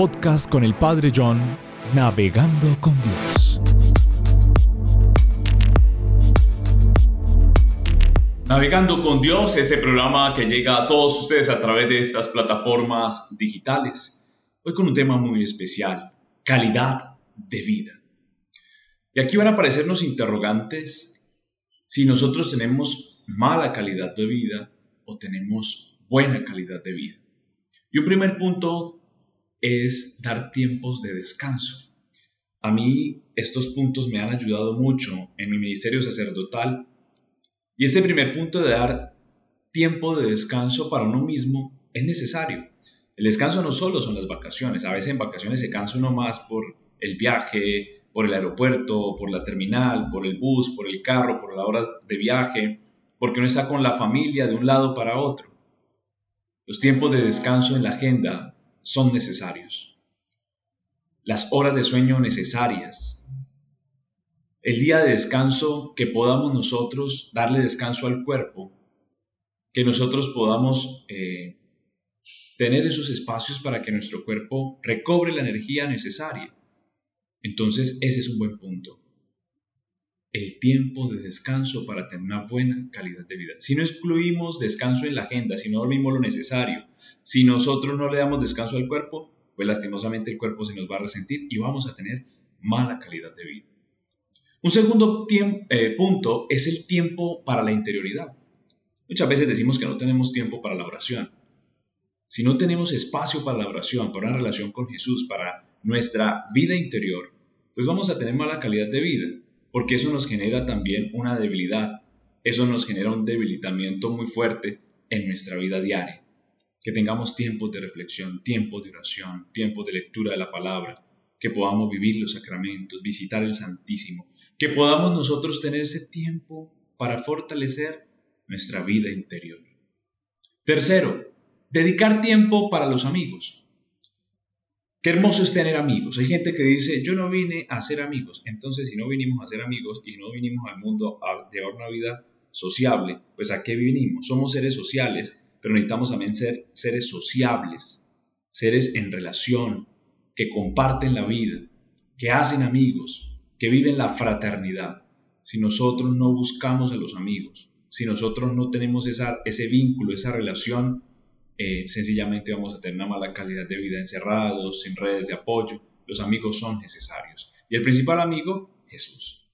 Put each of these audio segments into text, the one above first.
podcast con el Padre John, Navegando con Dios. Navegando con Dios, este programa que llega a todos ustedes a través de estas plataformas digitales. Hoy con un tema muy especial, calidad de vida. Y aquí van a aparecernos interrogantes si nosotros tenemos mala calidad de vida o tenemos buena calidad de vida. Y un primer punto es dar tiempos de descanso. A mí estos puntos me han ayudado mucho en mi ministerio sacerdotal y este primer punto de dar tiempo de descanso para uno mismo es necesario. El descanso no solo son las vacaciones, a veces en vacaciones se cansa uno más por el viaje, por el aeropuerto, por la terminal, por el bus, por el carro, por las horas de viaje, porque uno está con la familia de un lado para otro. Los tiempos de descanso en la agenda son necesarios. Las horas de sueño necesarias. El día de descanso que podamos nosotros darle descanso al cuerpo, que nosotros podamos eh, tener esos espacios para que nuestro cuerpo recobre la energía necesaria. Entonces ese es un buen punto el tiempo de descanso para tener una buena calidad de vida. Si no excluimos descanso en la agenda, si no dormimos lo necesario, si nosotros no le damos descanso al cuerpo, pues lastimosamente el cuerpo se nos va a resentir y vamos a tener mala calidad de vida. Un segundo eh, punto es el tiempo para la interioridad. Muchas veces decimos que no tenemos tiempo para la oración. Si no tenemos espacio para la oración, para una relación con Jesús, para nuestra vida interior, pues vamos a tener mala calidad de vida porque eso nos genera también una debilidad, eso nos genera un debilitamiento muy fuerte en nuestra vida diaria. Que tengamos tiempos de reflexión, tiempos de oración, tiempos de lectura de la palabra, que podamos vivir los sacramentos, visitar el Santísimo, que podamos nosotros tener ese tiempo para fortalecer nuestra vida interior. Tercero, dedicar tiempo para los amigos. Qué hermoso es tener amigos. Hay gente que dice, yo no vine a ser amigos. Entonces, si no vinimos a ser amigos y si no vinimos al mundo a llevar una vida sociable, pues ¿a qué vinimos? Somos seres sociales, pero necesitamos también ser seres sociables, seres en relación, que comparten la vida, que hacen amigos, que viven la fraternidad. Si nosotros no buscamos a los amigos, si nosotros no tenemos esa, ese vínculo, esa relación, eh, sencillamente vamos a tener una mala calidad de vida encerrados, sin redes de apoyo. Los amigos son necesarios. Y el principal amigo, Jesús.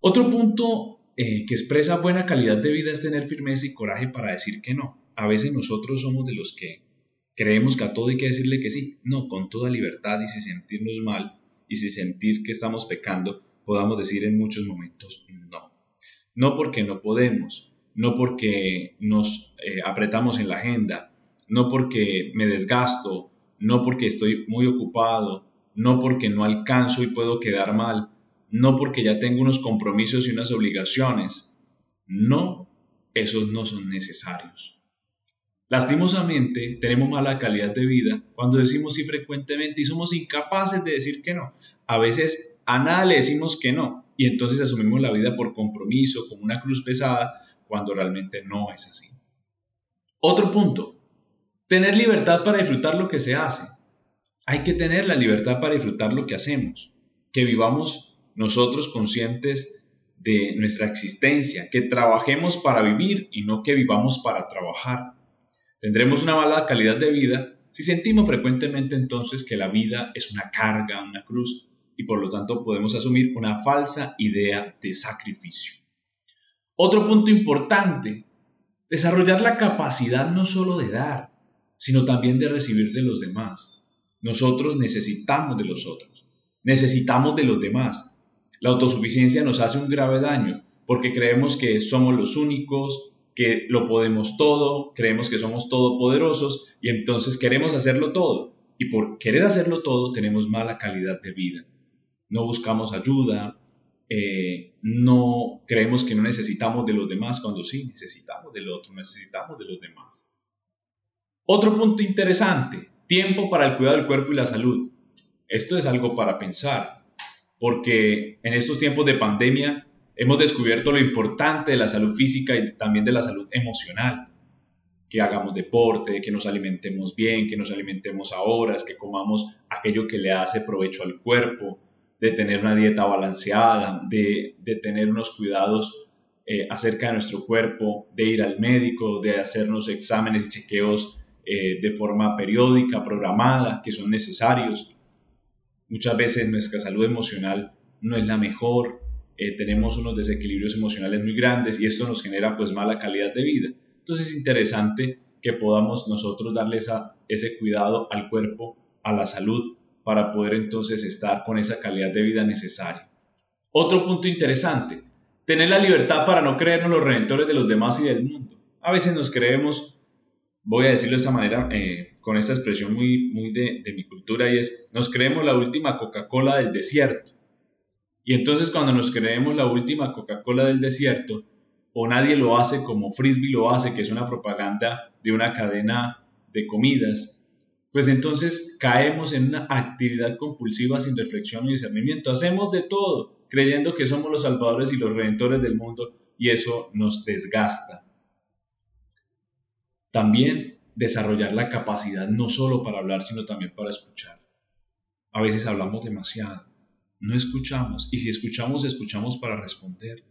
Otro punto eh, que expresa buena calidad de vida es tener firmeza y coraje para decir que no. A veces nosotros somos de los que creemos que a todo hay que decirle que sí. No, con toda libertad y sin sentirnos mal y sin sentir que estamos pecando, podamos decir en muchos momentos no. No porque no podemos, no porque nos eh, apretamos en la agenda, no porque me desgasto, no porque estoy muy ocupado, no porque no alcanzo y puedo quedar mal, no porque ya tengo unos compromisos y unas obligaciones. No, esos no son necesarios. Lastimosamente, tenemos mala calidad de vida cuando decimos sí frecuentemente y somos incapaces de decir que no. A veces a nada le decimos que no y entonces asumimos la vida por compromiso, como una cruz pesada, cuando realmente no es así. Otro punto, tener libertad para disfrutar lo que se hace. Hay que tener la libertad para disfrutar lo que hacemos, que vivamos nosotros conscientes de nuestra existencia, que trabajemos para vivir y no que vivamos para trabajar. Tendremos una mala calidad de vida si sentimos frecuentemente entonces que la vida es una carga, una cruz, y por lo tanto podemos asumir una falsa idea de sacrificio. Otro punto importante, desarrollar la capacidad no solo de dar, sino también de recibir de los demás. Nosotros necesitamos de los otros, necesitamos de los demás. La autosuficiencia nos hace un grave daño porque creemos que somos los únicos, que lo podemos todo, creemos que somos todopoderosos y entonces queremos hacerlo todo. Y por querer hacerlo todo tenemos mala calidad de vida. No buscamos ayuda, eh, no creemos que no necesitamos de los demás cuando sí necesitamos del otro, necesitamos de los demás. Otro punto interesante, tiempo para el cuidado del cuerpo y la salud. Esto es algo para pensar, porque en estos tiempos de pandemia hemos descubierto lo importante de la salud física y también de la salud emocional. que hagamos deporte, que nos alimentemos bien, que nos alimentemos a horas, que comamos aquello que le hace provecho al cuerpo, de tener una dieta balanceada, de, tener unos cuidados eh, acerca de nuestro cuerpo, de ir al médico, de hacernos exámenes y chequeos eh, de forma periódica, programada, que son necesarios. Muchas veces nuestra salud emocional no es la mejor, eh, tenemos unos desequilibrios emocionales muy grandes y esto nos genera pues mala calidad de vida. Entonces es interesante que podamos nosotros darle ese cuidado al cuerpo, a la salud, para poder entonces estar con esa calidad de vida necesaria. Otro punto interesante, tener la libertad para no creernos los redentores de los demás y del mundo. A veces nos creemos, voy a decirlo de esta manera, eh, con esta expresión muy, muy de, de mi cultura, y es, nos creemos la última Coca-Cola del desierto. Y entonces cuando nos creemos la última Coca-Cola del desierto, o nadie lo hace como Frisbee lo hace, que es una propaganda de una cadena de comidas, pues entonces caemos en una actividad compulsiva sin reflexión y discernimiento. Hacemos de todo, creyendo que somos los salvadores y los redentores del mundo, y eso nos desgasta. También desarrollar la capacidad no solo para hablar, sino también para escuchar. A veces hablamos demasiado, no escuchamos, y si escuchamos, escuchamos para responder,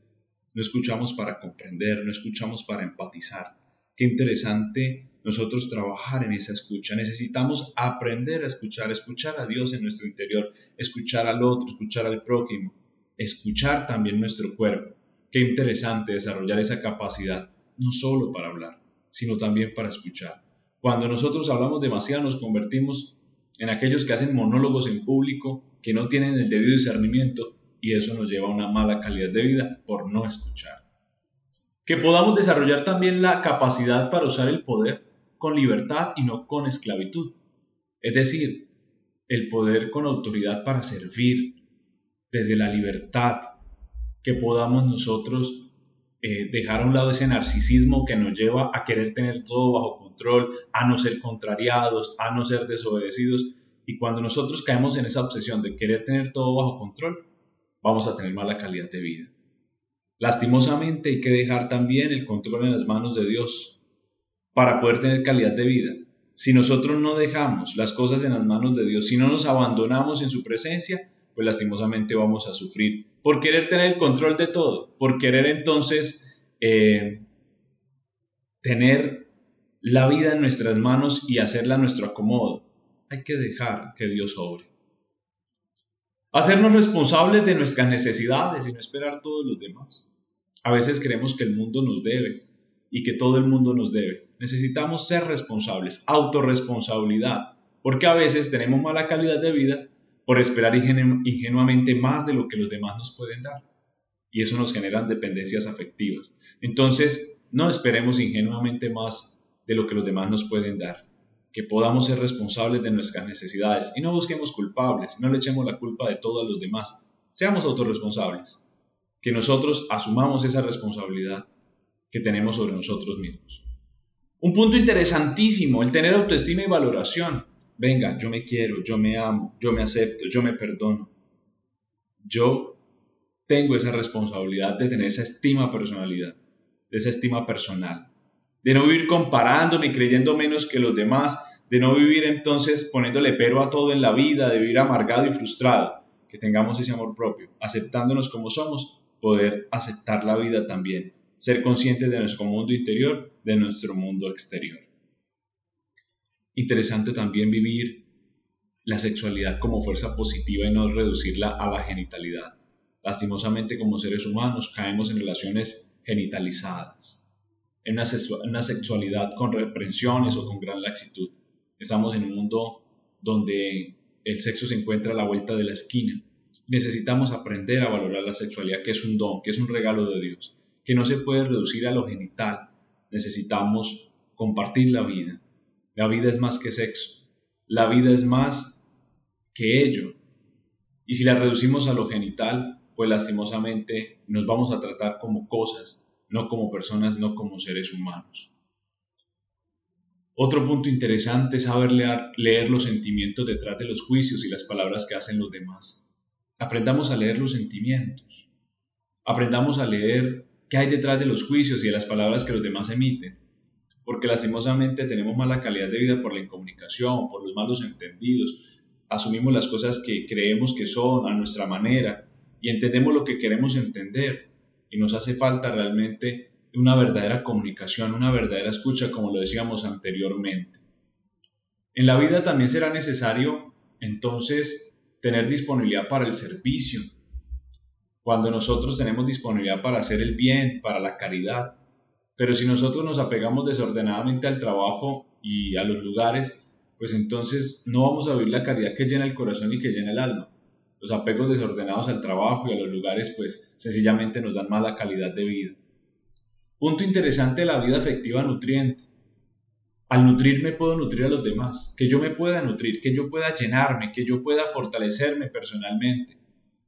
no escuchamos para comprender, no escuchamos para empatizar. Qué interesante nosotros trabajar en esa escucha. Necesitamos aprender a escuchar, escuchar a Dios en nuestro interior, escuchar al otro, escuchar al prójimo, escuchar también nuestro cuerpo. Qué interesante desarrollar esa capacidad, no solo para hablar, sino también para escuchar. Cuando nosotros hablamos demasiado nos convertimos en aquellos que hacen monólogos en público, que no tienen el debido discernimiento y eso nos lleva a una mala calidad de vida por no escuchar. Que podamos desarrollar también la capacidad para usar el poder con libertad y no con esclavitud. Es decir, el poder con autoridad para servir desde la libertad, que podamos nosotros eh, dejar a un lado ese narcisismo que nos lleva a querer tener todo bajo control, a no ser contrariados, a no ser desobedecidos. Y cuando nosotros caemos en esa obsesión de querer tener todo bajo control, vamos a tener mala calidad de vida. Lastimosamente hay que dejar también el control en las manos de Dios, para poder tener calidad de vida. Si nosotros no dejamos las cosas en las manos de Dios, si no nos abandonamos en su presencia, pues lastimosamente vamos a sufrir por querer tener el control de todo, por querer entonces eh, tener la vida en nuestras manos y hacerla nuestro acomodo. Hay que dejar que Dios obre. Hacernos responsables de nuestras necesidades y no esperar todos los demás. A veces creemos que el mundo nos debe y que todo el mundo nos debe. Necesitamos ser responsables, autorresponsabilidad, porque a veces tenemos mala calidad de vida por esperar ingenuamente más de lo que los demás nos pueden dar. Y eso nos genera dependencias afectivas. Entonces, no esperemos ingenuamente más de lo que los demás nos pueden dar. Que podamos ser responsables de nuestras necesidades y no busquemos culpables, no le echemos la culpa de todo a los demás. Seamos autorresponsables. Que nosotros asumamos esa responsabilidad que tenemos sobre nosotros mismos. Un punto interesantísimo, el tener autoestima y valoración. Venga, yo me quiero, yo me amo, yo me acepto, yo me perdono. Yo tengo esa responsabilidad de tener esa estima personalidad, de esa estima personal, de no vivir comparándome y creyendo menos que los demás, de no vivir entonces poniéndole pero a todo en la vida, de vivir amargado y frustrado, que tengamos ese amor propio, aceptándonos como somos, poder aceptar la vida también ser conscientes de nuestro mundo interior, de nuestro mundo exterior. Interesante también vivir la sexualidad como fuerza positiva y no reducirla a la genitalidad. Lastimosamente como seres humanos caemos en relaciones genitalizadas, en una, sexualidad con reprensiones o con gran laxitud. Estamos en un mundo donde el sexo se encuentra a la vuelta de la esquina. Necesitamos aprender a valorar la sexualidad, que es un don, que es un regalo de Dios que no se puede reducir a lo genital. Necesitamos compartir la vida. La vida es más que sexo. La vida es más que ello. Y si la reducimos a lo genital, pues lastimosamente nos vamos a tratar como cosas, no como personas, no como seres humanos. Otro punto interesante es saber leer, leer, los sentimientos detrás de los juicios y las palabras que hacen los demás. Aprendamos a leer los sentimientos. Aprendamos a leer qué hay detrás de los juicios y de las palabras que los demás emiten. porque lastimosamente tenemos mala calidad de vida por la incomunicación, por los malos entendidos, asumimos las cosas que creemos que son a nuestra manera y entendemos lo que queremos entender y nos hace falta realmente una verdadera comunicación, una verdadera escucha, como lo decíamos anteriormente. En la vida también será necesario entonces tener disponibilidad para el servicio. Cuando nosotros tenemos disponibilidad para hacer el bien, para la caridad, pero si nosotros nos apegamos desordenadamente al trabajo y a los lugares, pues entonces no vamos a vivir la caridad que llena el corazón y que llena el alma. Los apegos desordenados al trabajo y a los lugares, pues sencillamente nos dan mala calidad de vida. Punto interesante de la vida afectiva nutriente. Al nutrirme puedo nutrir a los demás, que yo me pueda nutrir, que yo pueda llenarme, que yo pueda fortalecerme personalmente.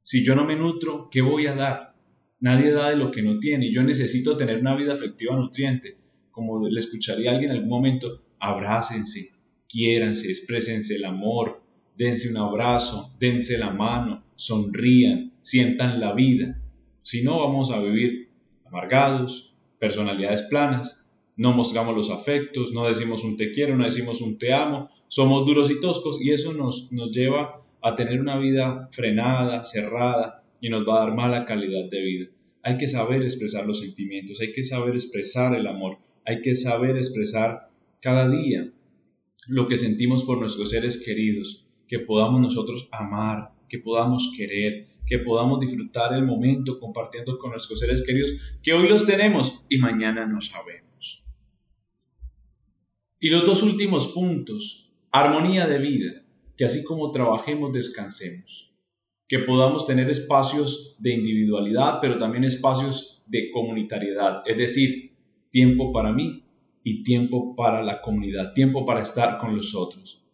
Si yo no me nutro, ¿qué voy a dar? Nadie da de lo que no tiene y yo necesito tener una vida afectiva nutriente. Como le escucharía alguien en algún momento, abrácense, quiéranse, exprésense el amor, dense un abrazo, dense la mano, sonrían, sientan la vida. Si no, vamos a vivir amargados, personalidades planas, no mostramos los afectos, no decimos un te quiero, no decimos un te amo, somos duros y toscos y eso nos, nos lleva a tener una vida frenada, cerrada, y nos va a dar mala calidad de vida. Hay que saber expresar los sentimientos, hay que saber expresar el amor, hay que saber expresar cada día lo que sentimos por nuestros seres queridos, que podamos nosotros amar, que podamos querer, que podamos disfrutar el momento compartiendo con nuestros seres queridos, que hoy los tenemos y mañana no sabemos. Y los dos últimos puntos, armonía de vida, que así como trabajemos, descansemos que podamos tener espacios de individualidad, pero también espacios de comunitariedad, es decir, tiempo para mí y tiempo para la comunidad, tiempo para estar con los otros.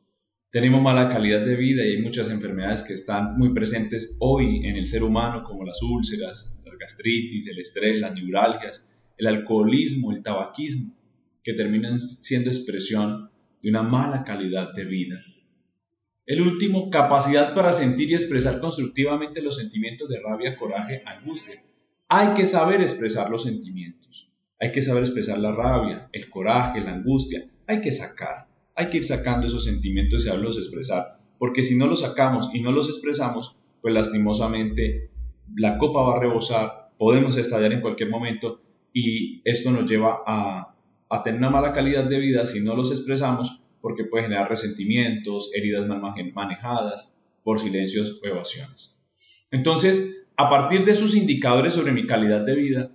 Tenemos mala calidad de vida y hay muchas enfermedades que están muy presentes hoy en el ser humano, como las úlceras, las gastritis, el estrés, las neuralgias, el alcoholismo, el tabaquismo, que terminan siendo expresión de una mala calidad de vida. El último, capacidad para sentir y expresar constructivamente los sentimientos de rabia, coraje, angustia. Hay que saber expresar los sentimientos. Hay que saber expresar la rabia, el coraje, la angustia. Hay que sacar. Hay que ir sacando esos sentimientos y saberlos expresar. Porque si no los sacamos y no los expresamos, pues lastimosamente la copa va a rebosar, podemos estallar en cualquier momento y esto nos lleva a, a tener una mala calidad de vida si no los expresamos porque puede generar resentimientos, heridas mal manejadas, por silencios o evasiones. Entonces, a partir de esos indicadores sobre mi calidad de vida,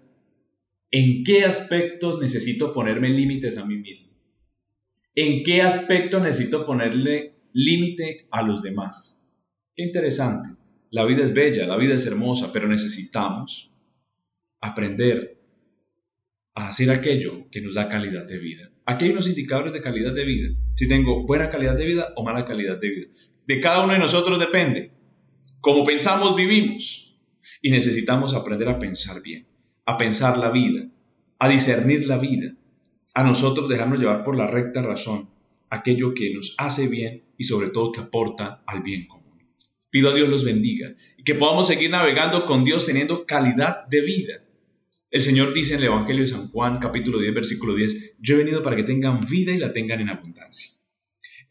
¿en qué aspectos necesito ponerme límites a mí mismo? ¿En qué aspectos necesito ponerle límite a los demás? Qué interesante. La vida es bella, la vida es hermosa, pero necesitamos aprender a hacer aquello que nos da calidad de vida. Aquí hay unos indicadores de calidad de vida. Si tengo buena calidad de vida o mala calidad de vida. De cada uno de nosotros depende. Como pensamos, vivimos. Y necesitamos aprender a pensar bien, a pensar la vida, a discernir la vida, a nosotros dejarnos llevar por la recta razón, aquello que nos hace bien y sobre todo que aporta al bien común. Pido a Dios los bendiga y que podamos seguir navegando con Dios teniendo calidad de vida el Señor dice en el Evangelio de San Juan, capítulo 10, versículo 10, yo he venido para que tengan vida y la tengan en abundancia.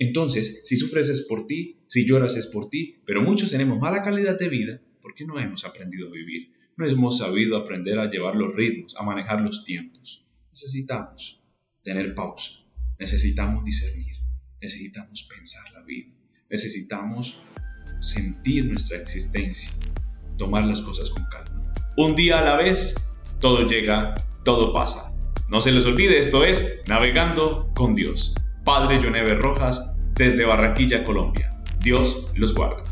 Entonces, si sufres es por ti, si lloras es por ti, pero muchos tenemos mala calidad de vida porque no hemos aprendido a vivir, no hemos sabido aprender a llevar los ritmos, a manejar los tiempos. Necesitamos tener pausa, necesitamos discernir, necesitamos pensar la vida, necesitamos sentir nuestra existencia, tomar las cosas con calma. Un día a la vez todo llega, todo pasa. No se les olvide, esto es Navegando con Dios. Padre Joneve Rojas, desde Barranquilla, Colombia. Dios los guarda.